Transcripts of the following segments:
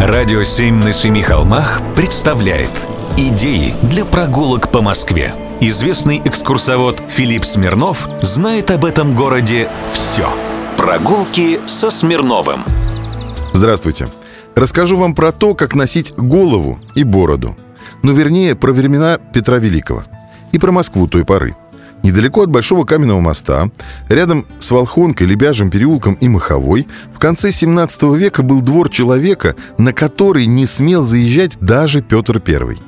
Радио «Семь на семи холмах» представляет Идеи для прогулок по Москве. Известный экскурсовод Филипп Смирнов знает об этом городе все. Прогулки со Смирновым. Здравствуйте. Расскажу вам про то, как носить голову и бороду. Ну, вернее, про времена Петра Великого. И про Москву той поры. Недалеко от Большого каменного моста, рядом с Волхонкой, Лебяжим переулком и Маховой, в конце 17 века был двор человека, на который не смел заезжать даже Петр I.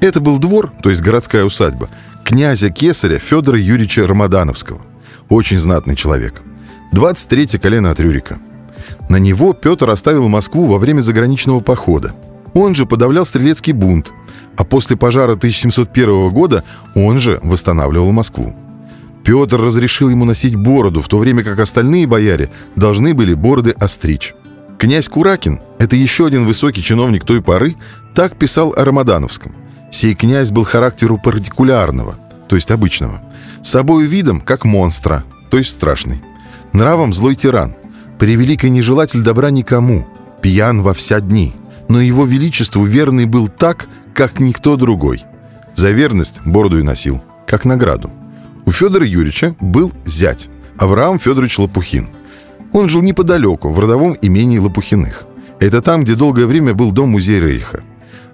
Это был двор, то есть городская усадьба, князя Кесаря Федора Юрьевича Рамадановского. Очень знатный человек. 23 колено от Рюрика. На него Петр оставил Москву во время заграничного похода. Он же подавлял стрелецкий бунт, а после пожара 1701 года он же восстанавливал Москву. Петр разрешил ему носить бороду, в то время как остальные бояре должны были бороды остричь. Князь Куракин, это еще один высокий чиновник той поры, так писал о Рамадановском. Сей князь был характеру партикулярного, то есть обычного. Собою видом, как монстра, то есть страшный. Нравом злой тиран. Превеликий нежелатель добра никому, пьян во вся дни. Но его величеству верный был так, как никто другой. За верность бороду и носил, как награду. У Федора Юрьевича был зять, Авраам Федорович Лопухин. Он жил неподалеку, в родовом имении Лопухиных. Это там, где долгое время был дом музея Рейха.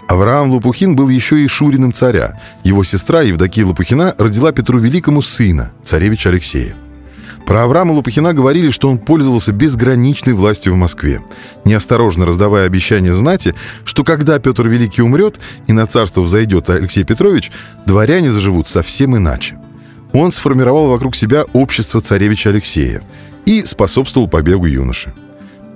Авраам Лопухин был еще и шуриным царя. Его сестра Евдокия Лопухина родила Петру Великому сына, царевича Алексея. Про Авраама Лопухина говорили, что он пользовался безграничной властью в Москве, неосторожно раздавая обещания знати, что когда Петр Великий умрет и на царство взойдет Алексей Петрович, дворяне заживут совсем иначе – он сформировал вокруг себя общество царевича Алексея и способствовал побегу юноши.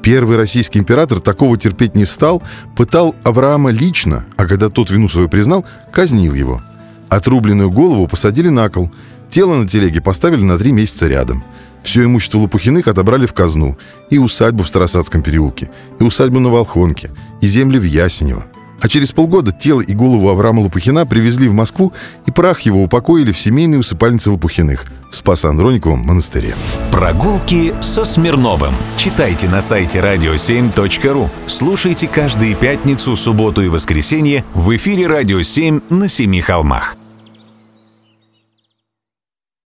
Первый российский император такого терпеть не стал, пытал Авраама лично, а когда тот вину свою признал, казнил его. Отрубленную голову посадили на кол, тело на телеге поставили на три месяца рядом. Все имущество Лопухиных отобрали в казну, и усадьбу в Старосадском переулке, и усадьбу на Волхонке, и земли в Ясенево. А через полгода тело и голову Авраама Лопухина привезли в Москву, и прах его упокоили в семейной усыпальнице Лопухиных в Спасо-Андрониковом монастыре. Прогулки со Смирновым. Читайте на сайте radio7.ru. Слушайте каждые пятницу, субботу и воскресенье в эфире «Радио 7» на Семи холмах.